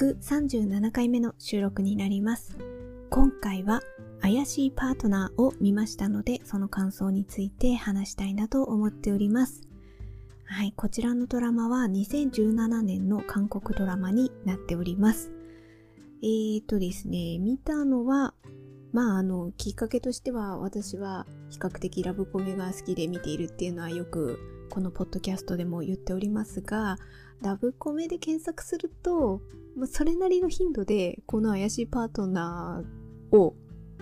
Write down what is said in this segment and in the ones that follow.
137回目の収録になります。今回は怪しいパートナーを見ましたので、その感想について話したいなと思っております。はい、こちらのドラマは2017年の韓国ドラマになっております。えーとですね、見たのは、まああの、きっかけとしては私は比較的ラブコメが好きで見ているっていうのはよくこのポッドキャストでも言っておりますが、ラブコメで検索すると、まあ、それなりの頻度でこの怪しいパートナーを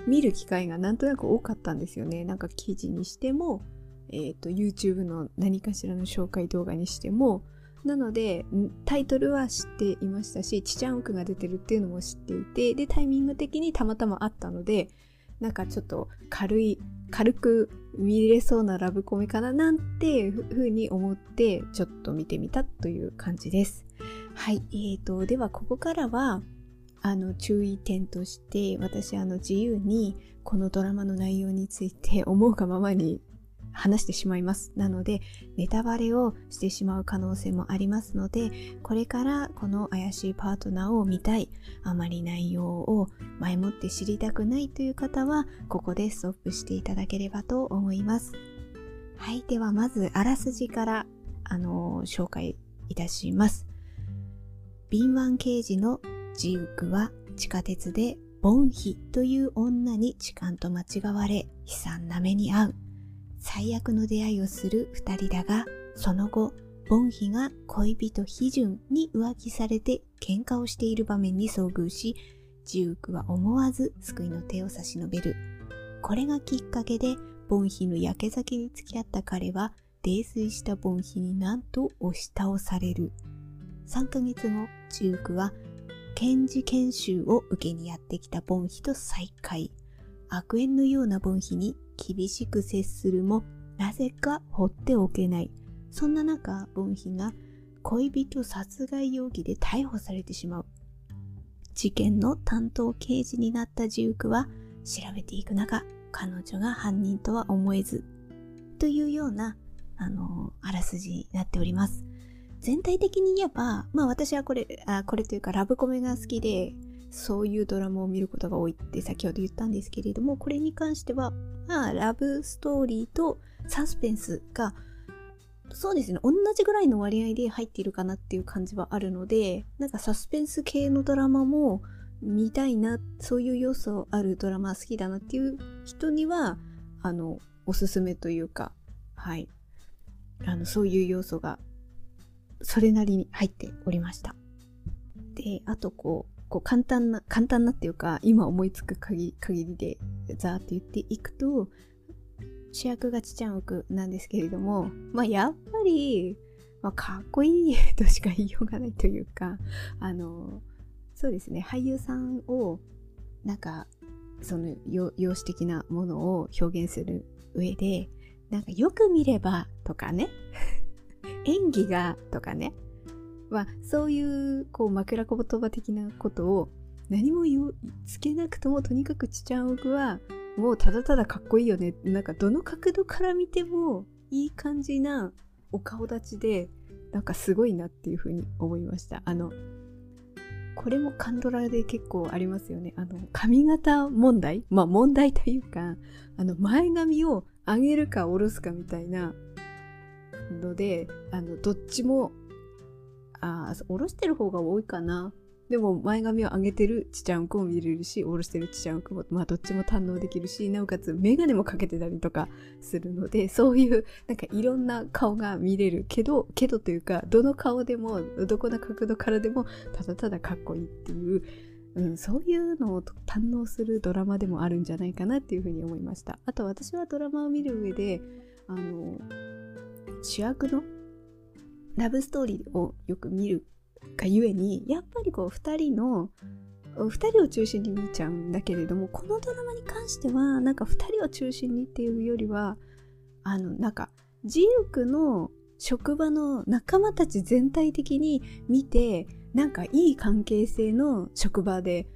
見る機会がなんとなく多かったんですよね。なんか記事にしても、えっ、と、YouTube の何かしらの紹介動画にしても、なので、タイトルは知っていましたし、チチャンウクが出てるっていうのも知っていて、で、タイミング的にたまたまあったので、なんかちょっと軽い、軽く見れそうなラブコメかななんてふうに思って、ちょっと見てみたという感じです。はい。えーと、ではここからは、あの、注意点として、私、あの、自由にこのドラマの内容について思うがままに話してしまいます。なので、ネタバレをしてしまう可能性もありますので、これからこの怪しいパートナーを見たい、あまり内容を前もって知りたくないという方は、ここでストップしていただければと思います。はい。では、まず、あらすじから、あの紹介いたします。敏腕刑事のジウクは地下鉄でボンヒという女に痴漢と間違われ悲惨な目に遭う。最悪の出会いをする二人だが、その後、ボンヒが恋人ヒジュンに浮気されて喧嘩をしている場面に遭遇し、ジウクは思わず救いの手を差し伸べる。これがきっかけで、ボンヒの焼け酒に付き合った彼は、泥酔したボンヒになんと押し倒される。3ヶ月後、ジウクは検事研修を受けにやってきたボンヒと再会。悪縁のようなボンヒに厳しく接するも、なぜか放っておけない。そんな中、ボンヒが恋人殺害容疑で逮捕されてしまう。事件の担当刑事になったジウクは調べていく中、彼女が犯人とは思えず、というような、あの、あらすじになっております。全体的に言えば、まあ私はこれ、あこれというかラブコメが好きで、そういうドラマを見ることが多いって先ほど言ったんですけれども、これに関しては、まあラブストーリーとサスペンスが、そうですね、同じぐらいの割合で入っているかなっていう感じはあるので、なんかサスペンス系のドラマも見たいな、そういう要素あるドラマ好きだなっていう人には、あの、おすすめというか、はい。あの、そういう要素がそれなりに入っておりました。で、あとこう、こう簡単な、簡単なっていうか、今思いつく限りでザーって言っていくと、主役がチチャンウクなんですけれども、まあやっぱり、まあ、かっこいいとしか言いようがないというか、あの、そうですね、俳優さんを、なんか、その容姿的なものを表現する上で、なんかよく見ればとかね、演技がとかね、まあ、そういうこう枕言葉的なことを何も言つけなくともとにかくチチャンオクはもうただただかっこいいよね。なんかどの角度から見てもいい感じなお顔立ちでなんかすごいなっていうふうに思いました。あのこれもカンドラで結構ありますよね。あの髪型問題？まあ問題というかあの前髪を上げるか下ろすかみたいなのであのどっちもああ下ろしてる方が多いかな。でも前髪を上げてるちちゃんこも見れるし下ろしてるちちゃんこもまあどっちも堪能できるしなおかつ眼鏡もかけてたりとかするのでそういうなんかいろんな顔が見れるけどけどというかどの顔でもどこの角度からでもただただかっこいいっていううん、そういうのを堪能するドラマでもあるんじゃないかなっていうふうに思いました。あと私はドラマを見る上であの主役のラブストーリーをよく見るがゆえにやっぱりこう2人の2人を中心に見ちゃうんだけれどもこのドラマに関してはなんか2人を中心にっていうよりはあのなんかジウクの職場の仲間たち全体的に見てなんかいい関係性の職場で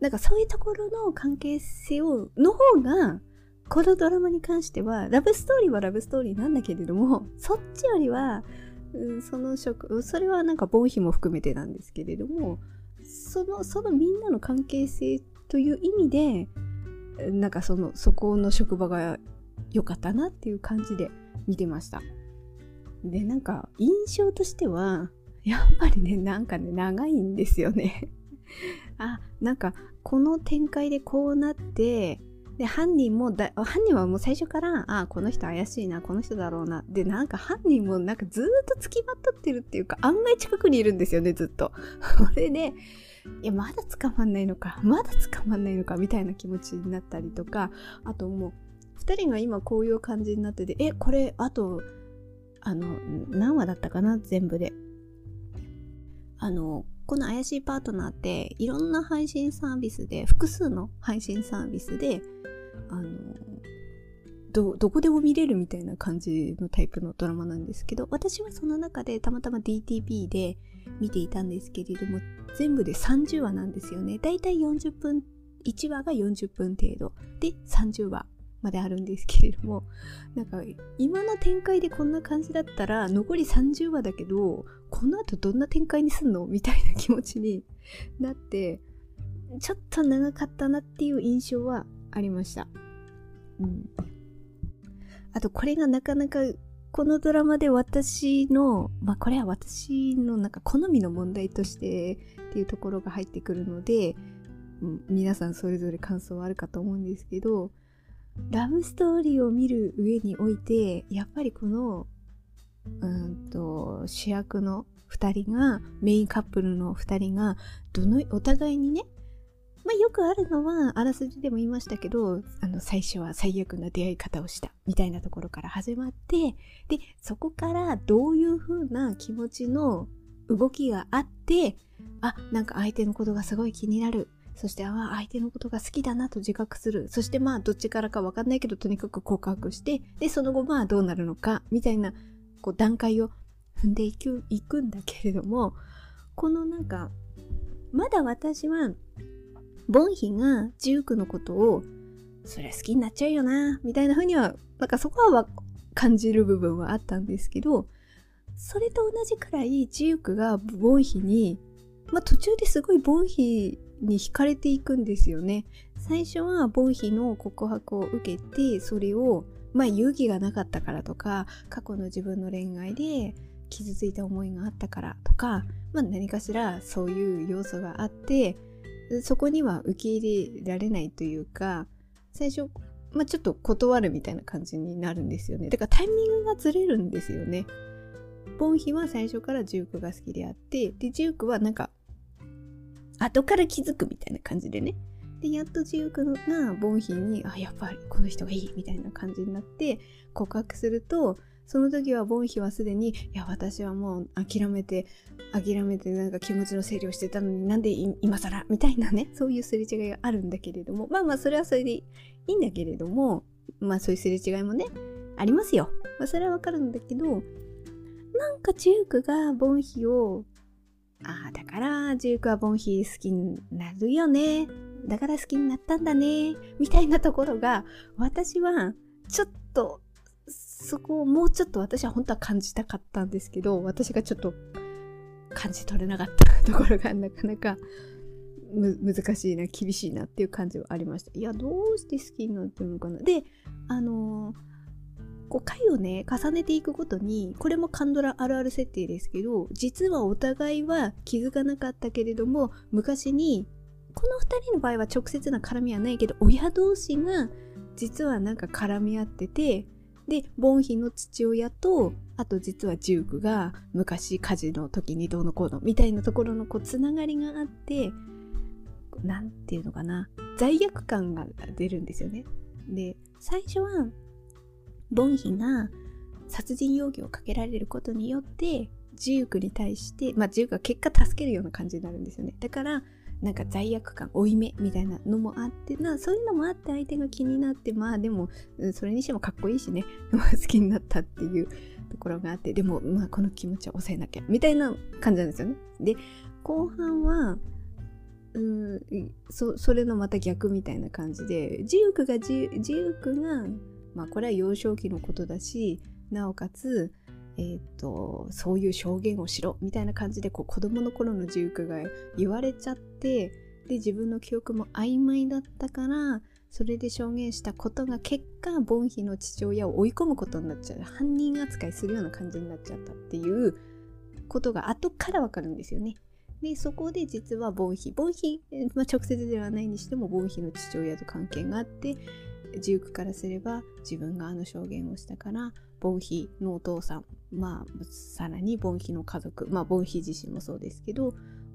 なんかそういうところの関係性をの方がこのドラマに関してはラブストーリーはラブストーリーなんだけれどもそっちよりはうんその職それはなんかボンヒも含めてなんですけれどもそのそのみんなの関係性という意味でなんかそのそこの職場が良かったなっていう感じで見てました。でなんか印象としてはやっぱりねなんかね長いんですよね。あなんかこの展開でこうなってで犯人もだ犯人はもう最初からああこの人怪しいなこの人だろうなでなんか犯人もなんかずっと付きまとってるっていうか案外近くにいるんですよねずっと。それでいやまだ捕まんないのかまだ捕まんないのかみたいな気持ちになったりとかあともう2人が今こういう感じになっててえこれあとあの何話だったかな全部で。あのこの怪しいパートナーっていろんな配信サービスで複数の配信サービスであのどどこでも見れるみたいな感じのタイプのドラマなんですけど私はその中でたまたま DTV で見ていたんですけれども全部で30話なんですよね。だいたい40分1話が40分程度。で30話まであるんですけれどもなんか今の展開でこんな感じだったら残り30話だけどこの後どんな展開にすんのみたいな気持ちになってちょっと長かったなっていう印象はありました。うん。あと、これがなかなか、このドラマで私の、まあ、これは私のなんか好みの問題としてっていうところが入ってくるので、うん、皆さんそれぞれ感想はあるかと思うんですけど、ラブストーリーを見る上において、やっぱりこの、うんと、主役の2人が、メインカップルの2人が、どの、お互いにね、まあ、よくあるのは、あらすじでも言いましたけど、あの、最初は最悪な出会い方をした、みたいなところから始まって、で、そこからどういう風な気持ちの動きがあって、あ、なんか相手のことがすごい気になる。そして、あ、相手のことが好きだなと自覚する。そして、まあ、どっちからかわかんないけど、とにかく告白して、で、その後、まあ、どうなるのか、みたいな、こう、段階を踏んでいく、いくんだけれども、このなんか、まだ私は、ボンヒがジュークのことを、そりゃ好きになっちゃうよな、みたいな風には、なんかそこは感じる部分はあったんですけど、それと同じくらいジュークがボンヒに、まあ途中ですごいボンヒに惹かれていくんですよね。最初はボンヒの告白を受けて、それを、まあ勇気がなかったからとか、過去の自分の恋愛で傷ついた思いがあったからとか、まあ何かしらそういう要素があって、そこには受け入れられないというか最初、まあ、ちょっと断るみたいな感じになるんですよね。だからタイミングがずれるんですよね。ボンヒは最初からジュークが好きであってでジュークはなんか後から気づくみたいな感じでね。でやっとジュークがボンヒにあやっぱりこの人がいいみたいな感じになって告白するとその時はボンヒはすでに、いや、私はもう諦めて、諦めてなんか気持ちの整理をしてたのになんで今更みたいなね、そういうすれ違いがあるんだけれども、まあまあそれはそれでいいんだけれども、まあそういうすれ違いもね、ありますよ。まあそれはわかるんだけど、なんかジュークがボンヒを、ああ、だからジュークはボンヒ好きになるよね。だから好きになったんだね。みたいなところが、私はちょっとそこをもうちょっと私は本当は感じたかったんですけど、私がちょっと感じ取れなかったところがなかなか難しいな、厳しいなっていう感じはありました。いや、どうして好きになってるのかな。で、あのー、こう回をね、重ねていくごとに、これもカンドラあるある設定ですけど、実はお互いは気づかなかったけれども、昔に、この2人の場合は直接な絡みはないけど、親同士が実はなんか絡み合ってて、で、ボンヒの父親と、あと実はジュークが昔火事の時にどうのこうのみたいなところのこうつながりがあって、なんていうのかな、罪悪感が出るんですよね。で、最初は、ボンヒが殺人容疑をかけられることによって、ジュークに対して、まあジュークが結果助けるような感じになるんですよね。だから、なんか罪悪感負い目みたいなのもあってなそういうのもあって相手が気になってまあでもそれにしてもかっこいいしね 好きになったっていうところがあってでもまあこの気持ちは抑えなきゃみたいな感じなんですよね。で後半はうんそそれのまた逆みたいな感じでジュークがジュジュークがまあこれは幼少期のことだしなおかつえーと、そういう証言をしろみたいな感じでこう子供の頃のジュークが言われちゃってで自分の記憶も曖昧だったからそれで証言したことが結果ボンヒの父親を追い込むことになっちゃう犯人扱いするような感じになっちゃったっていうことが後からわかるんですよね。でそこで実はボンヒボンヒ、まあ、直接ではないにしてもボンヒの父親と関係があってジュークからすれば自分があの証言をしたからボンヒのお父さんまあさらにボンヒの家族まあボンヒ自身もそうですけど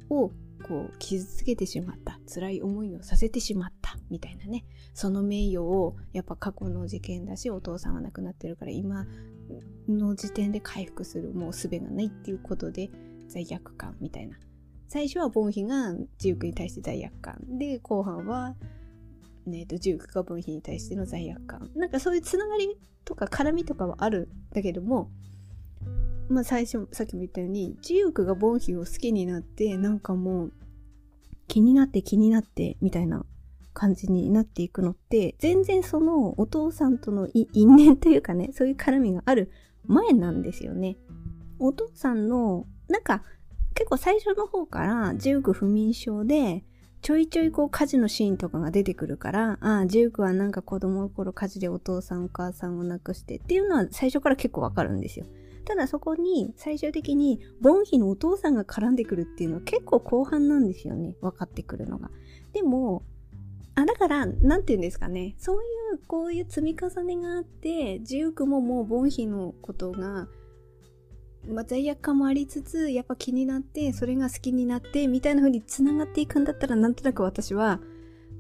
をこう傷つけてしまった辛い思いをさせてしまったみたいなねその名誉をやっぱ過去の事件だしお父さんは亡くなってるから今の時点で回復するもう術がないっていうことで罪悪感みたいな。最初はボンヒがジュークに対して罪悪感で後半はね、とジュークがボンヒに対しての罪悪感なんかそういうつながりとか絡みとかはあるんだけどもまあ最初さっきも言ったようにジュークがボンヒを好きになってなんかもう気になって気になってみたいな感じになっていくのって全然そのお父さんとの因縁というかねそういう絡みがある前なんですよね。お父さんのなんか結構最初の方からジューク不眠症でちょいちょいこう火事のシーンとかが出てくるから、ああ、ジュークはなんか子供の頃火事でお父さんお母さんを亡くしてっていうのは最初から結構わかるんですよ。ただそこに最終的にボンヒのお父さんが絡んでくるっていうのは結構後半なんですよね。分かってくるのが。でも、あ、だから、なんて言うんですかね。そういう、こういう積み重ねがあって、ジュークももうボンヒのことがまあ、罪悪感もありつつやっぱ気になってそれが好きになってみたいな風につながっていくんだったらなんとなく私は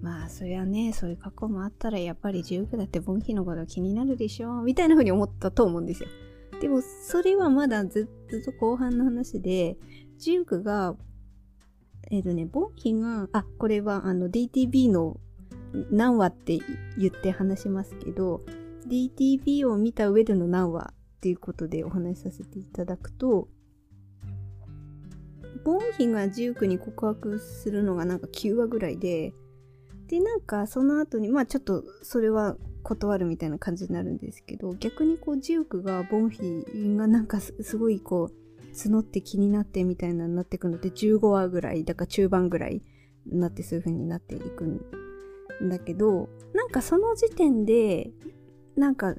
まあそりゃねそういう過去もあったらやっぱり19だってボンヒのこと気になるでしょみたいな風に思ったと思うんですよ。でもそれはまだずっと後半の話でジュークがえっ、ー、とねボンヒがあこれはあの DTB の何話って言って話しますけど DTB を見た上での何話っていうことでお話しさせていただくと、ボンヒがジュークに告白するのがなんか9話ぐらいで、で、なんかその後に、まあちょっとそれは断るみたいな感じになるんですけど、逆にこうジュークがボンヒがなんかすごいこう、募って気になってみたいなになっていくので、15話ぐらい、だから中盤ぐらいになってそういう風になっていくんだけど、なんかその時点で、なんか、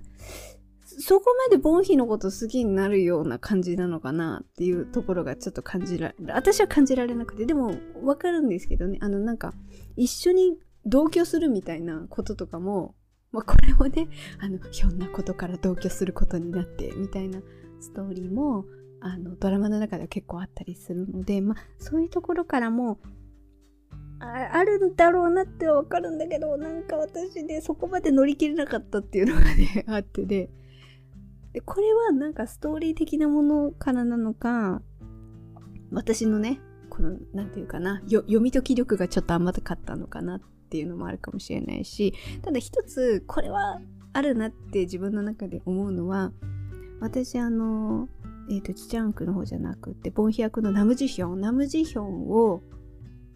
そこまでボンヒのこと好きになるような感じなのかなっていうところがちょっと感じられ、私は感じられなくて、でもわかるんですけどね、あのなんか一緒に同居するみたいなこととかも、まあこれもね、あの、ひょんなことから同居することになってみたいなストーリーも、あの、ドラマの中では結構あったりするので、まあそういうところからも、あるんだろうなってわかるんだけど、なんか私、ね、そこまで乗り切れなかったっていうのがね、あってで、で、これはなんかストーリー的なものからなのか、私のね、この、なんていうかな、読み解き力がちょっと甘かったのかなっていうのもあるかもしれないし、ただ一つ、これはあるなって自分の中で思うのは、私あの、えっ、ー、と、チチャンクの方じゃなくて、ボンヒ役のナムジヒョン、ナムジヒョンを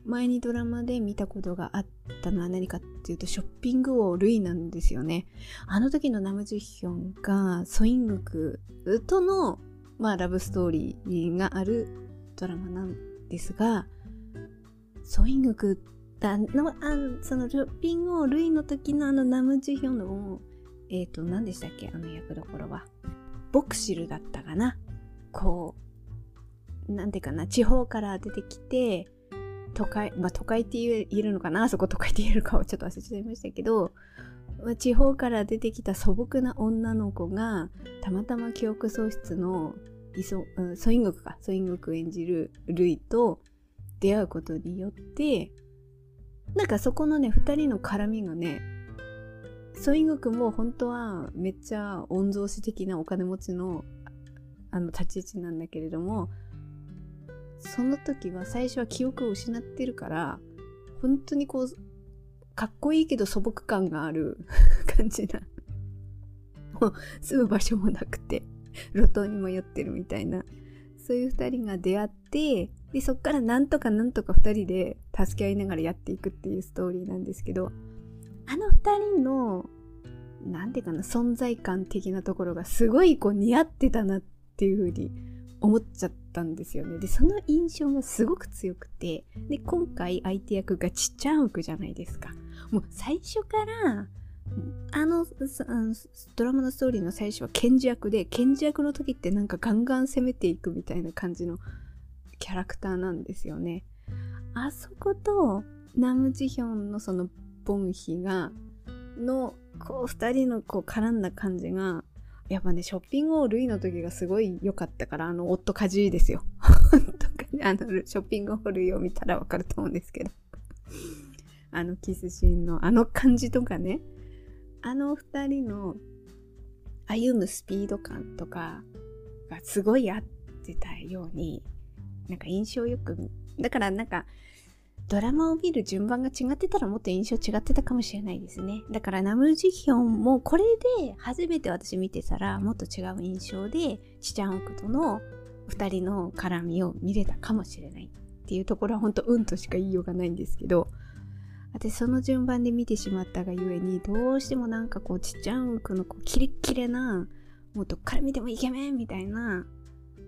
前にドラマで見たことがあったのは何かっていうとショッピング王ルイなんですよね。あの時のナムジュヒョンがソイングクとの、まあ、ラブストーリーがあるドラマなんですがソイングクだのあそのショッピング王ルイの時のあのナムジュヒョンのえっ、ー、と何でしたっけあの役どころは。ボクシルだったかなこうなんていうかな地方から出てきて都会、まあ都会って言えるのかな？あそこ都会って言えるかをちょっと忘れちゃいましたけど、まあ、地方から出てきた素朴な女の子がたまたま記憶喪失のイソ、うん、ソイングクか。ソイングク演じるルイと出会うことによってなんかそこのね2人の絡みがねソイングクも本当はめっちゃ御曹司的なお金持ちのあの立ち位置なんだけれどもその時は最初は記憶を失ってるから本当にこうかっこいいけど素朴感がある 感じな。もう住む場所もなくて路頭に迷ってるみたいな。そういう2人が出会ってでそっからなんとかなんとか2人で助け合いながらやっていくっていうストーリーなんですけどあの2人の何ていうかな存在感的なところがすごいこう似合ってたなっていう風に思っちゃったんですよね。で、その印象がすごく強くて、で、今回相手役がちっちゃんウクじゃないですか。もう最初からあのドラマのストーリーの最初は賢治役で賢治役の時ってなんかガンガン攻めていくみたいな感じのキャラクターなんですよね。あそことナムジヒョンのそのボンヒがのこう2人のこう絡んだ感じがやっぱねショッピングオールイの時がすごい良かったからあの夫かじいですよ。あのショッピングオールイを見たらわかると思うんですけどあのキスシーンのあの感じとかねあの2人の歩むスピード感とかがすごい合ってたようになんか印象よくだからなんかドラマを見る順番が違ってたらもっと印象違ってたかもしれないですね。だからナムジヒョンもこれで初めて私見てたらもっと違う印象でチチャンオクとの2人の絡みを見れたかもしれないっていうところは本当うんとしか言いようがないんですけど私その順番で見てしまったがゆえにどうしてもなんかこうちっちゃんくのこうキレッキレなもうどっから見てもイケメンみたいな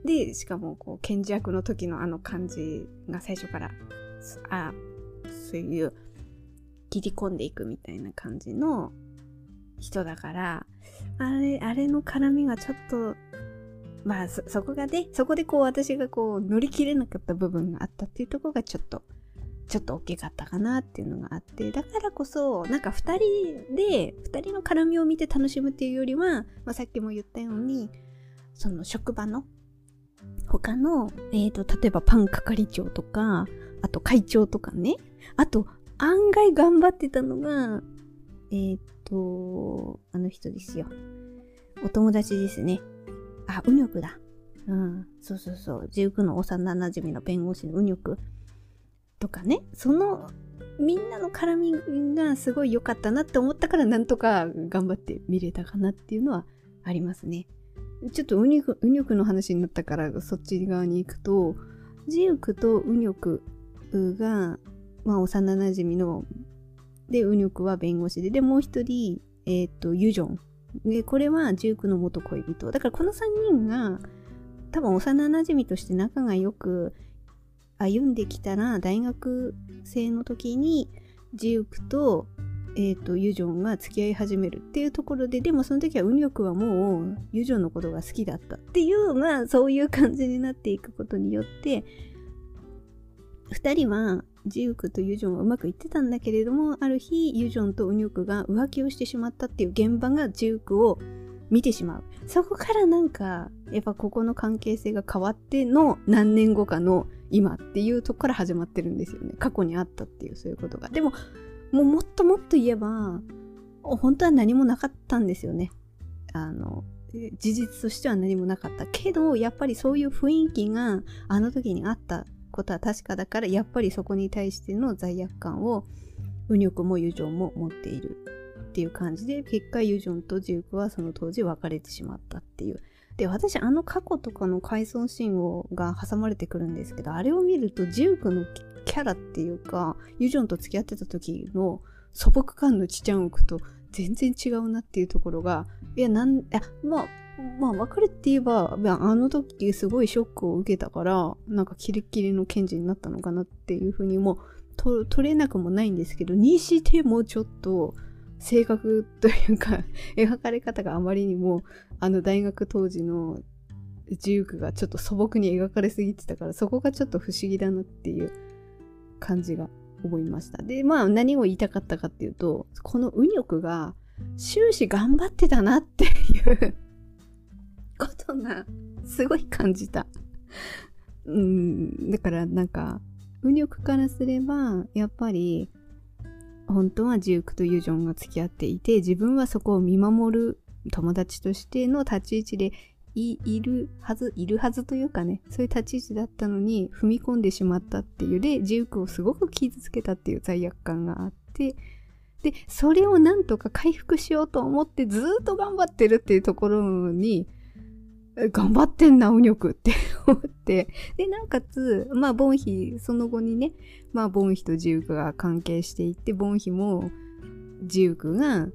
でしかもこう賢治役の時のあの感じが最初からあそういう切り込んでいくみたいな感じの人だからあれあれの絡みがちょっとまあそこがねそこでこう私がこう乗り切れなかった部分があったっていうとこがちょっとちょっと大きかったかなっていうのがあってだからこそなんか2人で2人の絡みを見て楽しむっていうよりは、まあ、さっきも言ったようにその職場の他の、えーと、例えばパン係長とかあと会長とかね。あと案外頑張ってたのがえっ、とあの人ですよ。お友達ですね。あウニョクだ。うん。そうそうそう。19の幼馴染の弁護士のウニョクとかね。そのみんなの絡みがすごい良かったなって思ったからなんとか頑張って見れたかなっていうのはありますね。ちょっとウニョウニョクの話になったからそっち側に行くとジウクとウニョクが、まあ、幼なじみのでウニョクは弁護士ででもう一人、え、ー、とユジョン。でこれはジウクの元恋人。だからこの3人が多分幼なじみとして仲が良く歩んできたら大学生の時にジウクと,、えーと、ユジョンが付き合い始めるっていうところででもその時はウニョクはもうユジョンのことが好きだったっていうまあそういう感じになっていくことによって2人はジウクとユジョンはうまくいってたんだけれどもある日ユジョンとウニョクが浮気をしてしまったっていう現場がジウクを見てしまう。そこからなんかやっぱここの関係性が変わっての何年後かの今っていうとこから始まってるんですよね。過去にあったっていうそういうことが。でももうもっともっと言えば本当は何もなかったんですよね。あの事実としては何もなかった。けどやっぱりそういう雰囲気があの時にあったことは確かだからやっぱりそこに対しての罪悪感をウニョクも友情も持っているっていう感じで結果ユジョンとジュークはその当時別れてしまったっていう。で私あの過去とかの回想シーンをが挟まれてくるんですけどあれを見るとジュークのキャラっていうかユジョンと付き合ってた時の素朴感のちちゃん奥と全然違うなっていうところがいやなんいやまあまあ別れって言えば、あの時すごいショックを受けたから、なんかキレッキレの検事になったのかなっていうふうにも取れなくもないんですけど、にしてもちょっと、性格というか 描かれ方があまりにもあの大学当時のジュークがちょっと素朴に描かれすぎてたからそこがちょっと不思議だなっていう感じが思いました。でまあ何を言いたかったかっていうとこのウニョクが終始頑張ってたなっていうことがすごい感じた。うんだからなんかウニョクからすればやっぱり本当はジュークとユジョンが付き合っていて自分はそこを見守る友達としての立ち位置でいるはずいるはずというかねそういう立ち位置だったのに踏み込んでしまったっていうでジュークをすごく傷つけたっていう罪悪感があってでそれをなんとか回復しようと思ってずっと頑張ってるっていうところに頑張ってんな、ウニョクって 思って。で、なおかつ、まあ、ボンヒ、その後にね、まあ、ボンヒとジュークが関係していって、ボンヒも、ジュークが、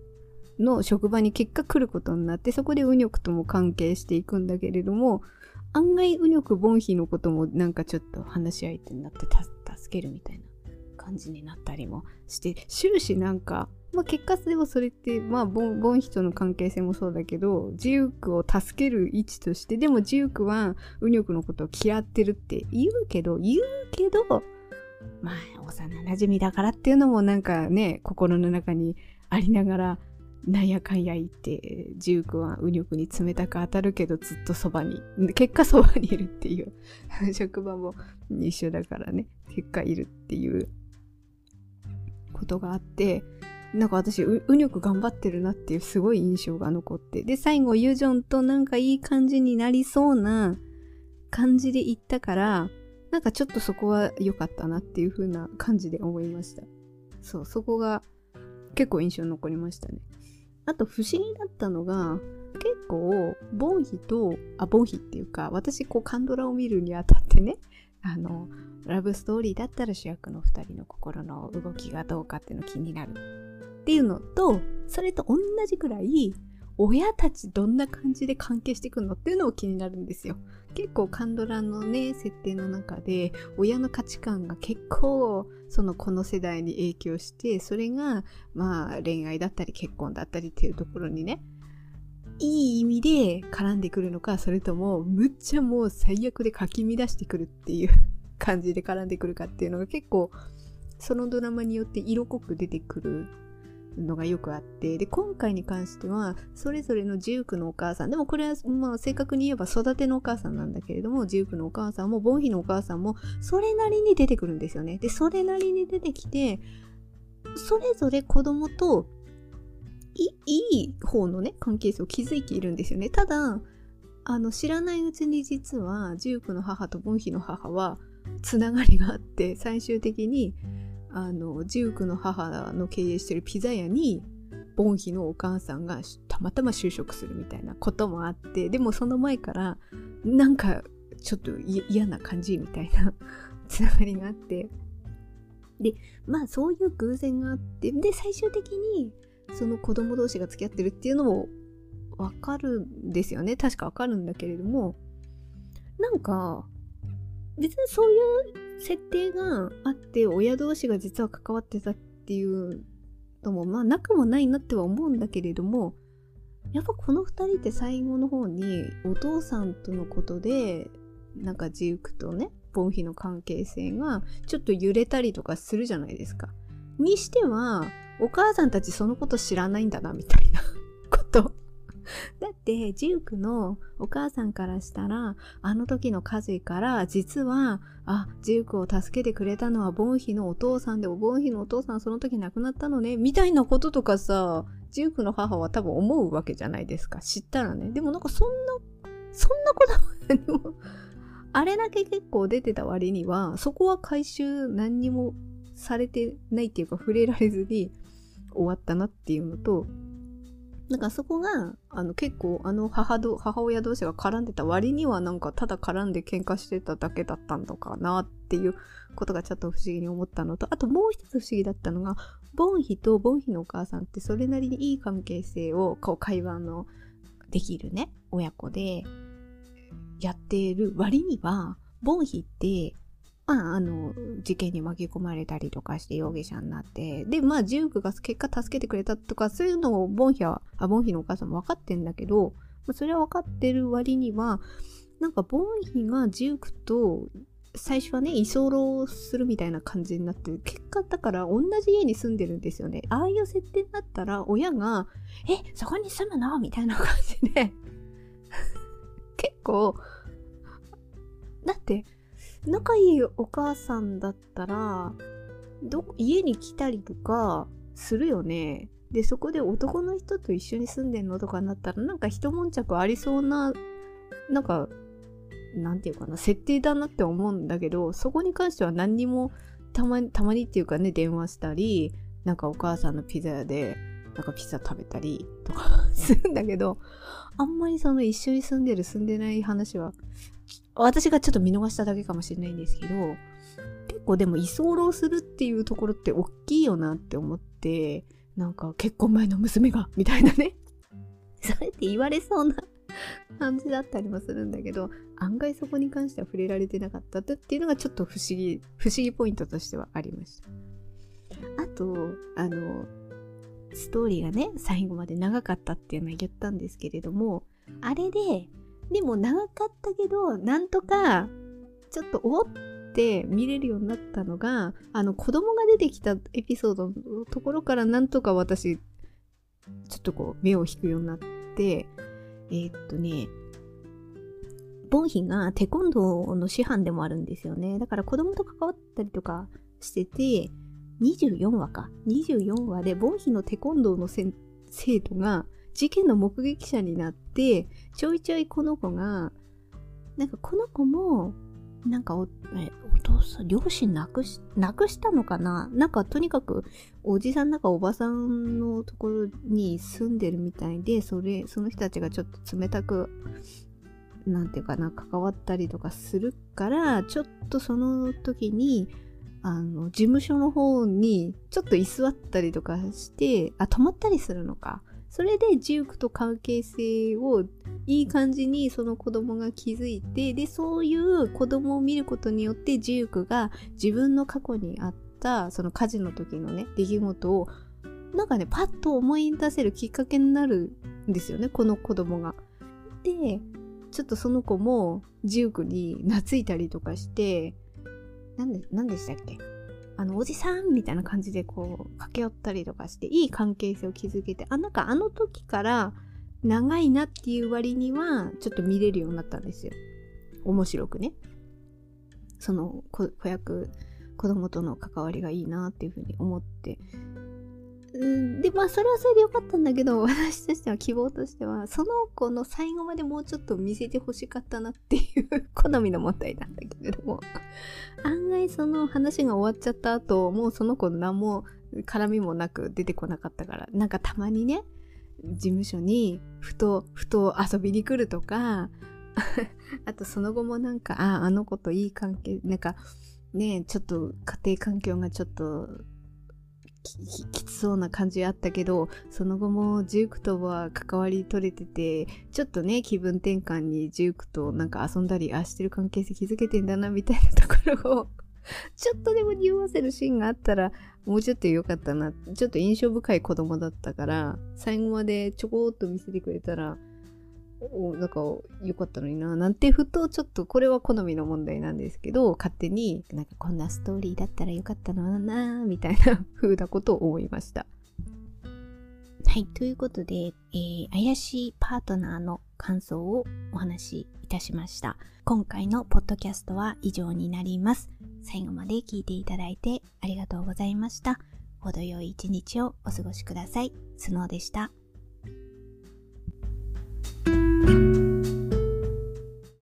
の職場に結果来ることになって、そこでウニョクとも関係していくんだけれども、案外右翼ボンヒのこともなんかちょっと話し相手になって助けるみたいな感じになったりもして終始なんかまあ、結果でもそれって、まあボン、ボンヒとの関係性もそうだけど、ジュークを助ける位置として、でもジュークはウニョクのことを嫌ってるって言うけど、言うけど、まあ、幼馴染だからっていうのもなんかね、心の中にありながら、なんやかんや言って、ジュークはウニョクに冷たく当たるけど、ずっとそばに、結果そばにいるっていう、職場も一緒だからね、結果いるっていうことがあって、なんか私、う、うにょく頑張ってるなっていうすごい印象が残って。で、最後、ユジョンとなんかいい感じになりそうな感じで行ったから、なんかちょっとそこは良かったなっていう風な感じで思いました。そう、そこが結構印象残りましたね。あと不思議だったのが、結構、ボンヒと、あ、ボンヒっていうか、私、こう、カンドラを見るにあたってね、あの、ラブストーリーだったら主役の2人の心の動きがどうかっていうの気になるっていうのと、それと同じくらい、親たちどんな感じで関係していくのっていうのも気になるんですよ。結構カンドラのね、設定の中で、親の価値観が結構、そのこの世代に影響して、それが、まあ恋愛だったり結婚だったりっていうところにね、いい意味で絡んでくるのか、それとも、むっちゃもう最悪でかき乱してくるっていう感じで絡んでくるかっていうのが結構、そのドラマによって色濃く出てくるのがよくあって、で、今回に関しては、それぞれのジュークのお母さん、でもこれは、まあ、正確に言えば育てのお母さんなんだけれども、ジュークのお母さんも、ボンヒのお母さんも、それなりに出てくるんですよね。で、それなりに出てきて、それぞれ子供といいい方のね、関係性を築いているんですよね。ただ、あの、知らないうちに実は、ジュークの母とボンヒの母は、つながりがあって、最終的に、あのジュークの母の経営してるピザ屋にボンヒのお母さんがたまたま就職するみたいなこともあってでもその前からなんかちょっと嫌な感じみたいな つながりがあって。でまあそういう偶然があってで最終的にその子供同士が付き合ってるっていうのもわかるんですよね。確かわかるんだけれどもなんか別にそういう設定があって親同士が実は関わってたっていうのもまあなくもないなっては思うんだけれどもやっぱこの2人って最後の方にお父さんとのことでなんかジークとねボンヒの関係性がちょっと揺れたりとかするじゃないですか。にしてはお母さんたちそのこと知らないんだなみたいなことだって、ジュークのお母さんからしたら、あの時の火事から、実は、あ、ジュークを助けてくれたのはボンヒのお父さんで、ボンヒのお父さんその時亡くなったのね、みたいなこととかさ、ジュークの母は多分思うわけじゃないですか。知ったらね。でもなんかそんな、そんなことあれだけ結構出てた割には、そこは回収何にもされてないっていうか触れられずに終わったなっていうのと、なんかそこが、あの結構あの母ど母親同士が絡んでた割にはなんかただ絡んで喧嘩してただけだったのかなっていうことがちょっと不思議に思ったのと、あともう一つ不思議だったのが、ボンヒとボンヒのお母さんってそれなりにいい関係性をこう会話のできるね、親子でやっている割には、ボンヒってまあ、あの、事件に巻き込まれたりとかして容疑者になって、で、まあ、ジュークが結果助けてくれたとか、そういうのをボンヒは、あ、ボンヒのお母さんも分かってんだけど、まあ、それは分かってる割には、なんか、ボンヒがジュークと、最初はね、居候するみたいな感じになって、結果だから同じ家に住んでるんですよね。ああいう設定だったら、親が、え、そこに住むの？みたいな感じで 結構、だって、仲いいお母さんだったら、ど、家に来たりとかするよね。で、そこで男の人と一緒に住んでんのとかになったら、なんか一悶着ありそうな、なんか、なんていうかな、設定だなって思うんだけど、そこに関しては何にも、たま、たまにっていうかね、電話したり、なんかお母さんのピザ屋で、なんかピザ食べたりとか するんだけど、あんまりその一緒に住んでる住んでない話は私がちょっと見逃しただけかもしれないんですけど、結構でも居候するっていうところって大きいよなって思って、なんか結婚前の娘が、みたいなね。それって言われそうな感じだったりもするんだけど案外そこに関しては触れられてなかったっていうのがちょっと不思議不思議ポイントとしてはありましたあとあのストーリーがね最後まで長かったっていうのは言ったんですけれどもあれででも長かったけどなんとかちょっとおって見れるようになったのがあの子供が出てきたエピソードのところからなんとか私ちょっとこう目を引くようになってえー、っとねボンヒがテコンドーの師範でもあるんですよね。だから子供と関わったりとかしてて24話か。24話でボンヒのテコンドーの生徒が事件の目撃者になってちょいちょいこの子がなんかこの子もなんかお父さん両親亡くし亡くしたのかな？なんかとにかくおじさんなんかおばさんのところに住んでるみたいでそれその人たちがちょっと冷たくなんていうかな関わったりとかするからちょっとその時にあの事務所の方にちょっと居座ったりとかしてあ泊まったりするのか。それでジュークと関係性をいい感じにその子供が気づいてでそういう子供を見ることによってジュークが自分の過去にあったその火事の時のね出来事をなんかねパッと思い出せるきっかけになるんですよねこの子供が。でちょっとその子もジュークに懐いたりとかして何で何でしたっけ？あの、おじさんみたいな感じでこう、駆け寄ったりとかして、いい関係性を築けて、あ、なんかあの時から長いなっていう割には、ちょっと見れるようになったんですよ。面白くね。その子役、子供との関わりがいいなっていうふうに思って、で、まあ、それはそれでよかったんだけど、私としては希望としては、その子の最後までもうちょっと見せてほしかったなっていう好みの問題なんだけれども、案外その話が終わっちゃった後、もうその子何も絡みもなく出てこなかったから、なんかたまにね、事務所にふと、ふと遊びに来るとか、あとその後もなんか、あ、ああの子といい関係、なんか、ねちょっと家庭環境がちょっときそうな感じあったけどその後もジュークとは関わり取れててちょっとね気分転換にジュークとなんか遊んだりあしてる関係性築けてんだなみたいなところを ちょっとでも匂わせるシーンがあったらもうちょっと良かったなちょっと印象深い子供だったから最後までちょこっと見せてくれたらなんか良かったのにななんてふとちょっとこれは好みの問題なんですけど勝手になんかこんなストーリーだったら良かったのなみたいな 風なことを思いましたはい。ということで、えー、怪しいパートナーの感想をお話しいたしました。今回のポッドキャストは以上になります。最後まで聞いていただいてありがとうございました。程よい一日をお過ごしください。スノーでした。